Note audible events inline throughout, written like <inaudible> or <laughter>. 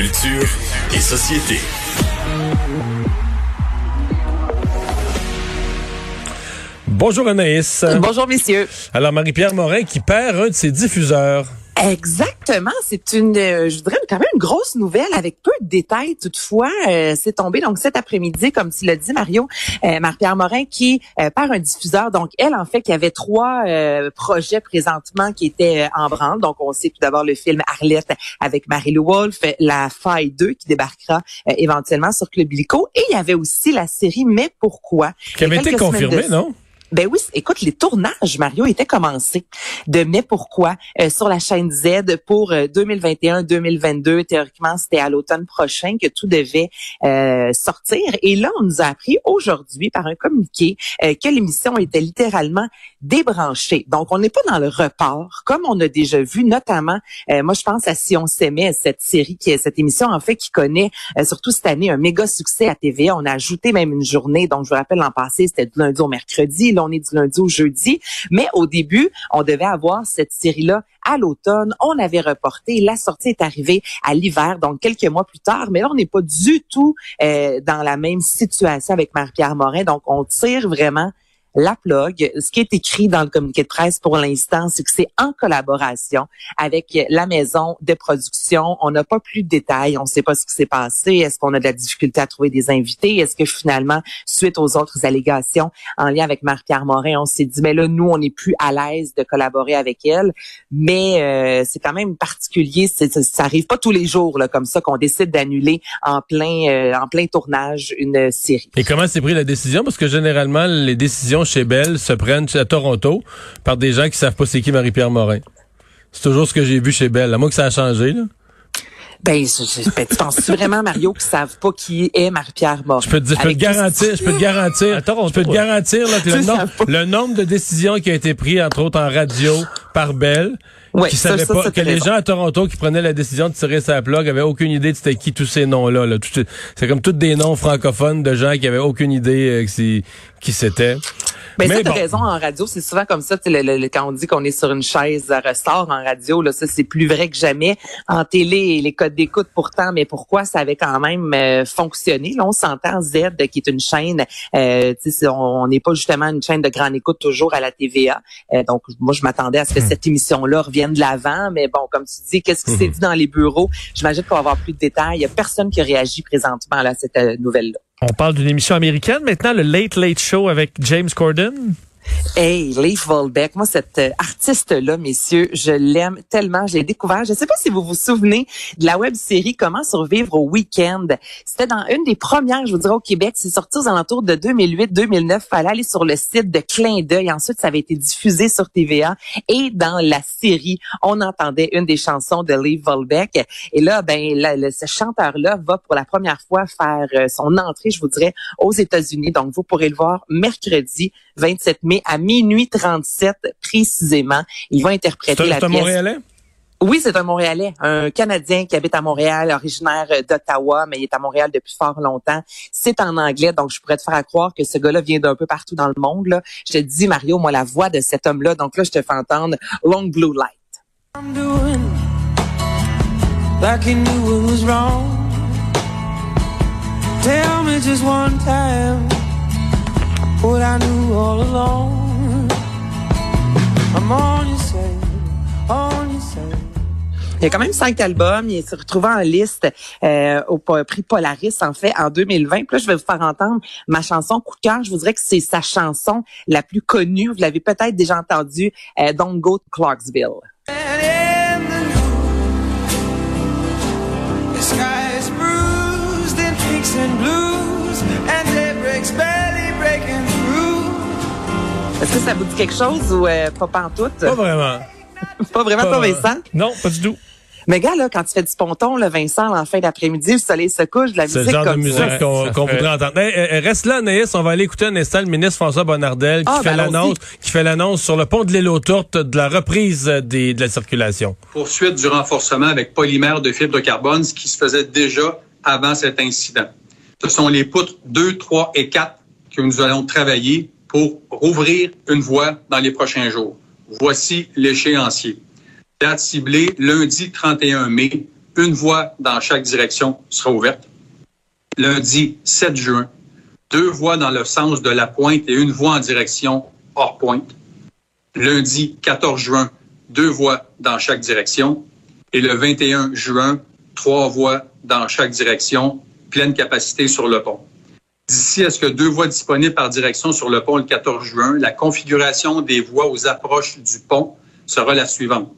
Culture et société. Bonjour Anaïs. Bonjour messieurs. Alors Marie-Pierre Morin qui perd un de ses diffuseurs. Exactement, c'est une, euh, je voudrais quand même une grosse nouvelle avec peu de détails toutefois. Euh, c'est tombé donc cet après-midi, comme tu l'as dit Mario, euh, Marie-Pierre Morin qui perd un diffuseur. Donc elle en fait qui avait trois projets présentement qui étaient en branle. Donc on sait tout d'abord le film Arlette avec Marie-Lou Wolfe, La Faille 2 qui débarquera éventuellement sur Club Illico et il y avait aussi la série Mais pourquoi? Qui avait été confirmée, non? Ben oui, écoute, les tournages, Mario, étaient commencés de Mais pourquoi euh, sur la chaîne Z pour 2021-2022. Euh, Théoriquement, c'était à l'automne prochain que tout devait euh, sortir. Et là, on nous a appris aujourd'hui par un communiqué que l'émission était littéralement débranchée. Donc, on n'est pas dans le report, comme on a déjà vu, notamment, moi, je pense à Si on s'aimait, cette série, qui cette émission, en fait, qui connaît, surtout cette année, un méga succès à TVA. On a ajouté même une journée. Donc, je vous rappelle, l'an passé, c'était du lundi au mercredi on est du lundi au jeudi. Mais au début, on devait avoir cette série-là à l'automne. On avait reporté. La sortie est arrivée à l'hiver, donc quelques mois plus tard. Mais là, on n'est pas du tout euh, dans la même situation avec Marie-Pierre Morin. Donc, on tire vraiment la plug. Ce qui est écrit dans le communiqué de presse pour l'instant, c'est que c'est en collaboration avec la maison de production. On n'a pas plus de détails. On ne sait pas ce qui s'est passé. Est-ce qu'on a de la difficulté à trouver des invités? Est-ce que finalement, suite aux autres allégations en lien avec Marie-Pierre Morin, on s'est dit, mais là, nous, on n'est plus à l'aise de collaborer avec elle. Mais euh, c'est quand même particulier. Ça arrive pas tous les jours là, comme ça qu'on décide d'annuler en plein euh, en plein tournage une série. Et comment s'est pris la décision? Parce que généralement, les décisions chez Bell se prennent à Toronto par des gens qui savent pas c'est qui Marie-Pierre Morin. C'est toujours ce que j'ai vu chez Bell. À moi que ça a changé, là. Ben, ben, tu penses <laughs> vraiment, Mario, qu'ils savent pas qui est Marie-Pierre Morin? Je peux te, je peux te garantir, je peux te garantir, je peux te garantir que le, nombre, le nombre de décisions qui a été prises, entre autres en radio, par Bell, qui savaient pas que les gens à Toronto qui prenaient la décision de tirer sa plug avaient aucune idée de c'était qui tous ces noms-là. Là. C'est comme tous des noms francophones de gens qui avaient aucune idée euh, qui c'était. Ben, mais ça, raison, en radio, c'est souvent comme ça, le, quand on dit qu'on est sur une chaise à ressort en radio, là, ça, c'est plus vrai que jamais. En télé, les codes d'écoute, pourtant, mais pourquoi ça avait quand même euh, fonctionné? Là, on s'entend Z, qui est une chaîne, euh, on n'est pas justement une chaîne de grande écoute toujours à la TVA. Euh, donc, moi, je m'attendais à ce que hmm. cette émission-là revienne de l'avant, mais bon, comme tu dis, qu'est-ce qui s'est hmm. dit dans les bureaux? J'imagine qu'on va avoir plus de détails. Il n'y a personne qui réagit présentement à cette euh, nouvelle-là. On parle d'une émission américaine maintenant, le Late Late Show avec James Corden. Hey, Leif Volbeck, moi cette euh, artiste-là, messieurs, je l'aime tellement. Je l'ai découvert. Je ne sais pas si vous vous souvenez de la web série Comment survivre au week-end. C'était dans une des premières, je vous dirais, au Québec. C'est sorti aux alentours de 2008-2009. Fallait aller sur le site de Clin d'œil. Ensuite, ça avait été diffusé sur TVA. Et dans la série, on entendait une des chansons de Leif Volbeck. Et là, ben, ce chanteur-là va pour la première fois faire euh, son entrée, je vous dirais, aux États-Unis. Donc, vous pourrez le voir mercredi 27 mai à minuit 37 précisément. Il va interpréter la pièce. C'est un Montréalais? Oui, c'est un Montréalais, un Canadien qui habite à Montréal, originaire d'Ottawa, mais il est à Montréal depuis fort longtemps. C'est en anglais, donc je pourrais te faire croire que ce gars-là vient d'un peu partout dans le monde. Là. Je te dis, Mario, moi, la voix de cet homme-là, donc là, je te fais entendre Long Blue Light. Tell me just one time what I knew all along. Il y a quand même cinq albums. Il s'est retrouvé en liste euh, au prix Polaris, en fait, en 2020. Puis là, je vais vous faire entendre ma chanson coup de cœur. Je vous dirais que c'est sa chanson la plus connue. Vous l'avez peut-être déjà entendue, euh, Don't Go to Clarksville. Est-ce que ça vous dit quelque chose ou euh, pas pantoute? Pas vraiment. <laughs> pas vraiment, pas, Vincent? Non, pas du tout. Mais gars, là, quand tu fais du ponton, le Vincent, en fin d'après-midi, le soleil se couche, de la musique C'est le genre de musique qu'on voudrait entendre. reste là, Naïs, on va aller écouter un instant le ministre François Bonnardel qui, ah, fait ben, l'annonce, qui fait l'annonce sur le pont de l'île aux Tourtes de la reprise des, de la circulation. Poursuite du renforcement avec polymère de fibre de carbone, ce qui se faisait déjà avant cet incident. Ce sont les poutres 2, 3 et 4 que nous allons travailler pour rouvrir une voie dans les prochains jours. Voici l'échéancier. Date ciblée lundi 31 mai, une voie dans chaque direction sera ouverte. Lundi 7 juin, deux voies dans le sens de la pointe et une voie en direction hors pointe. Lundi 14 juin, deux voies dans chaque direction. Et le 21 juin, trois voies dans chaque direction, pleine capacité sur le pont. D'ici à ce que deux voies disponibles par direction sur le pont le 14 juin, la configuration des voies aux approches du pont sera la suivante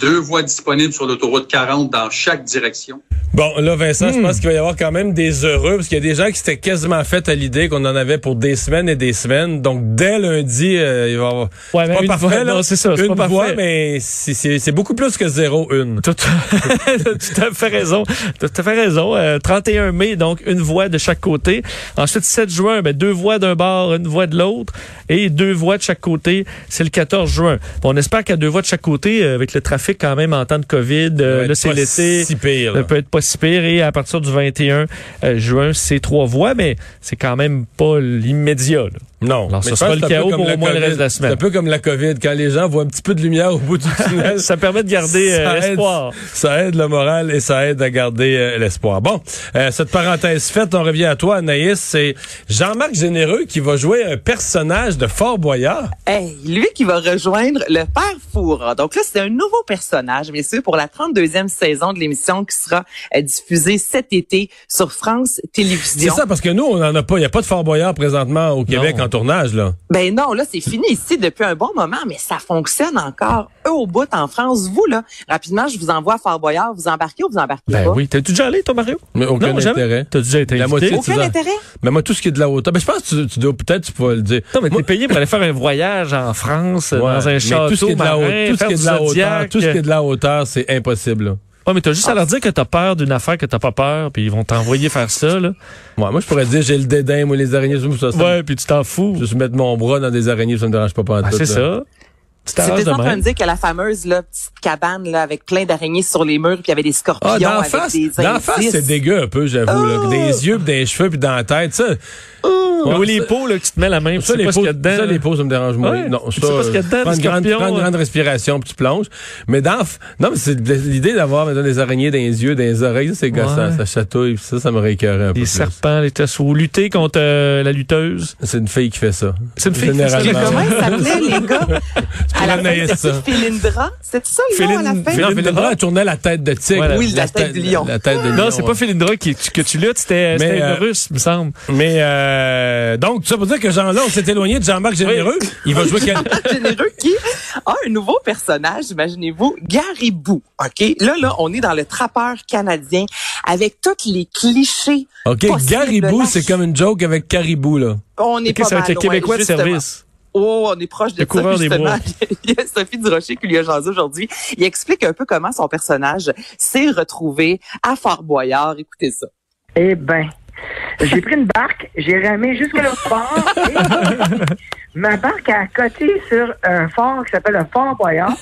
deux voies disponibles sur l'autoroute 40 dans chaque direction. Bon, là, Vincent, je Hmm. pense qu'il va y avoir quand même des heureux, parce qu'il y a des gens qui s'étaient quasiment fait à l'idée qu'on en avait pour des semaines et des semaines. Donc, dès lundi, euh, il va y avoir... Ouais, mais pas une parfait, voie, là. non, c'est ça, Une pas voie, parfait. mais c'est- beaucoup plus que zéro, une. Tout, <laughs> tout à fait raison. Tout à fait raison. Euh, 31 mai, donc une voie de chaque côté. Ensuite, 7 juin, ben, deux voies d'un bord, une voie de l'autre. Et deux voies de chaque côté, c'est le 14 juin. Bon, on espère qu'à deux voies de chaque côté, euh, avec le trafic quand même en temps de COVID, euh, là, c'est l'été. Si pire. Là. peut être pas si pire. Et à partir du 21 euh, juin, c'est trois voies, mais c'est quand même pas l'immédiat. Non. Alors, ce Mais sera pense le c'est chaos comme pour au moins le reste de la semaine. C'est un peu comme la COVID. Quand les gens voient un petit peu de lumière au bout du <laughs> tunnel, Ça <laughs> permet de garder euh, aide. l'espoir. Ça aide le moral et ça aide à garder euh, l'espoir. Bon, euh, cette parenthèse faite, on revient à toi, Anaïs. C'est Jean-Marc Généreux qui va jouer un personnage de Fort Boyard. Hey, lui qui va rejoindre le père Foura. Donc là, c'est un nouveau personnage, bien sûr, pour la 32e saison de l'émission qui sera euh, diffusée cet été sur France C'est Télévisions. ça, parce que nous, on n'en a pas. Il n'y a pas de Fort Boyard présentement au Québec Non. En tournage, là. Ben non, là, c'est fini ici depuis un bon moment, mais ça fonctionne encore. Eux au bout en France. Vous, là, rapidement, je vous envoie à Fort Boyard. Vous embarquez ou vous embarquez Ben pas? oui. T'es-tu déjà allé, toi, Mario? Mais aucun non, intérêt. T'as déjà été La invité? moitié de- Aucun intérêt? Mais moi, tout ce qui est de la hauteur. Ben, je pense que tu, tu dois peut-être, tu pourras le dire. Non, mais t'es payé pour aller faire un voyage en France, Ouais, dans un château tout ce qui est de la, marin, hauteur, tout ce faire qui est de du la hauteur, Zodiac. tout ce qui est de la hauteur, c'est impossible. là. Ouais, mais t'as juste à leur dire que t'as peur d'une affaire que t'as pas peur, puis ils vont t'envoyer faire ça, là. Ouais, moi, je pourrais dire, j'ai le dédain, moi, les araignées, ça, ça, Ouais, puis tu t'en fous. Juste mettre mon bras dans des araignées, ça me dérange pas pas Ah, c'est ça. C'était de en train de dire que la fameuse là, petite cabane là, avec plein d'araignées sur les murs, puis il y avait des scorpions Ah, d'en avec face, des d'en face, c'est dégueu un peu, j'avoue, là. Oh! Des yeux, pis des cheveux, puis dans la tête, ça. Ouais, Ou les ça- peaux, là, que tu te mets la main, puis tu Ça, sais les pas ce peaux, qu'il y a dedans. ça, les peaux, ça me dérange moins. Ouais, non, tu ça, sais pas ce qu'il y a dedans, prends des une grande, prends une euh. grande respiration, puis tu plonges. Mais dans, non, mais c'est l'idée d'avoir, maintenant, des araignées dans les yeux, dans les oreilles, ça, c'est gossant, Ouais. ça chatouille, puis ça, ça m'aurait écœuré un peu Les plus. serpents, les tessos. Ou lutter contre euh, la lutteuse. C'est une fille qui fait ça. C'est une fille qui fait ça. Comment il s'appelait, les gars? À la fin, Anaïs, c'était ça. Philindra? C'est ça le nom à la fin? Non, Philindra. Philindra, elle tournait la tête de tigre. Oui, la tête du lion. La tête de lion. Non, c'est pas Philindra qui, que tu luttes, c'était euh, russe, me semble. Mais euh, donc, ça veut dire que Jean là, on s'est éloigné de Jean-Marc Généreux. Il va jouer quel... <laughs> généreux qui a un nouveau personnage, imaginez-vous, Garibou. OK? Là, là, on est dans le trappeur canadien avec tous les clichés. OK, Garibou, c'est comme une joke avec Caribou, là. On est Ok, pas ça va mal être le loin, Québécois de service. Oh, on est proche de Le coureur ça, des justement. bois. <laughs> Il y a Sophie Durocher qui lui a jasé aujourd'hui. Il explique un peu comment son personnage s'est retrouvé à Fort Boyard. Écoutez ça. Eh ben, j'ai pris une barque, j'ai ramé jusqu'à l'autre bord. et ma barque a coté sur un fort qui s'appelle le Fort Boyard.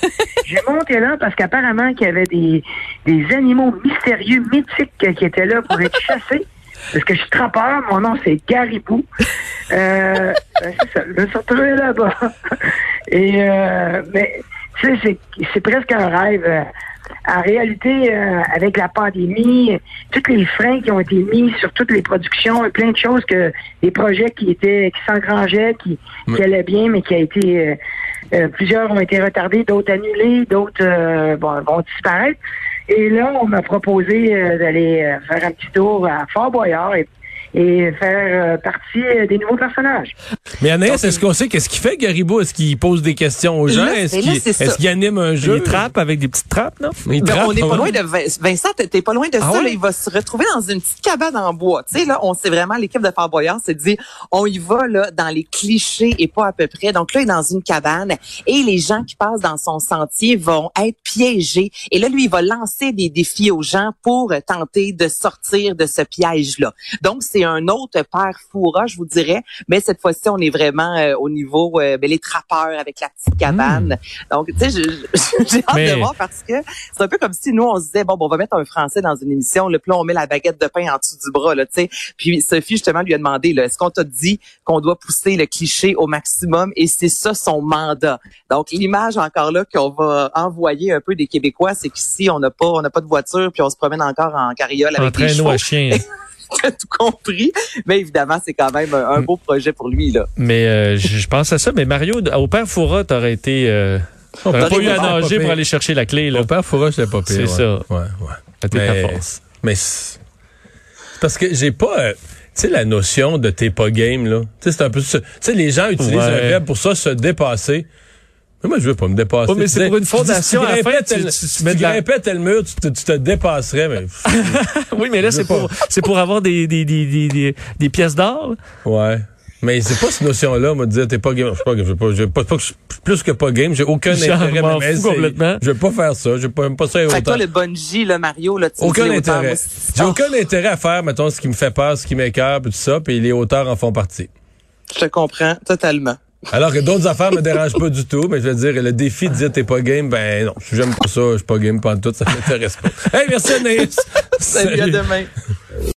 J'ai monté là parce qu'apparemment qu'il y avait des, des animaux mystérieux, mythiques euh, qui étaient là pour être chassés. Parce que je suis trappeur, mon nom c'est Garibou. Euh, ben, c'est ça, là-bas. Et euh, mais tu sais, c'est, c'est presque un rêve. En réalité, euh, avec la pandémie, tous les freins qui ont été mis sur toutes les productions, plein de choses que des projets qui étaient qui s'engrangeaient, qui, qui allaient bien, mais qui a été euh, euh, plusieurs ont été retardés, d'autres annulés, d'autres euh, bon, vont disparaître. Et là, on m'a proposé euh, d'aller faire un petit tour à Fort Boyard et, et faire euh, partie euh, des nouveaux personnages. Mais Anaïs, est-ce qu'on sait qu'est-ce qu'il fait, Garibou? Est-ce qu'il pose des questions aux gens? Est-ce qu'il qu'il anime un jeu? Il trappe avec des petites trappes, non? Il Ben, trappe, on n'est pas loin de Vin- Vincent, t'es- pas loin de Ah ça. ouais? là. il va se retrouver dans une petite cabane en bois. Tu sais là, on sait vraiment l'équipe de Fort Boyard s'est dit, on y va là dans les clichés et pas à peu près. Donc là, il est dans une cabane et les gens qui passent dans son sentier vont être piégés. Et là, lui, il va lancer des défis aux gens pour tenter de sortir de ce piège là. Donc c'est c'est un autre père fourra, je vous dirais, mais cette fois-ci, on est vraiment euh, au niveau euh, ben, les trappeurs avec la petite cabane. Hmm. Donc, tu sais, <laughs> j'ai hâte de voir parce que c'est un peu comme si nous, on se disait, bon, bon on va mettre un Français dans une émission, le plan on met la baguette de pain en dessous du bras, là, tu sais. Puis Sophie, justement, lui a demandé, est-ce qu'on t'a dit qu'on doit pousser le cliché au maximum? Et c'est ça son mandat. Donc, l'image encore là qu'on va envoyer un peu des Québécois, c'est qu'ici, on n'a pas, on n'a pas de voiture, puis on se promène encore en carriole avec des chevaux. À chien. <laughs> <laughs> tout compris. Mais évidemment, c'est quand même un, beau projet pour lui. là. Mais euh, je pense à ça. Mais Mario, au père Foura, t'aurais été... Euh, pas eu à nager pour aller chercher la clé. Là. Au père Foura, je l'ai pas pire. C'est ça. Ouais, ouais. mais, mais c'est parce que j'ai pas... Euh, tu sais, la notion de t'es pas game, là. Tu sais, c'est un peu Tu sais, les gens utilisent le web pour ça, se dépasser. Mais moi, je veux pas me dépasser. mais c'est pour une fondation. Si tu, à tu, tu, tu, tu grimpais mur, tu te, tu te dépasserais. Mais... <laughs> oui, mais là, c'est pour, c'est pour avoir des, des, des, des, des pièces d'or. Ouais. Mais c'est pas cette notion-là, me dire t'es pas game. Je sais pas, je pas, je pas, pas, plus que pas game. J'ai aucun <laughs> intérêt à complètement. Je vais pas faire ça. Je vais pas, pas ça autant. toi, le bungee, là, Mario, là, tu Aucun intérêt. J'ai aucun intérêt à faire, mettons, ce qui me fait peur, ce qui m'écœure, tout ça, puis les auteurs en font partie. Je te comprends totalement. Alors que d'autres affaires me dérangent pas du tout, mais je veux dire, le défi de dire t'es pas game, ben non, j'aime pas ça, je suis pas game pas tout, ça m'intéresse pas. Hey, merci Anaïs! Salut, Salut, à demain.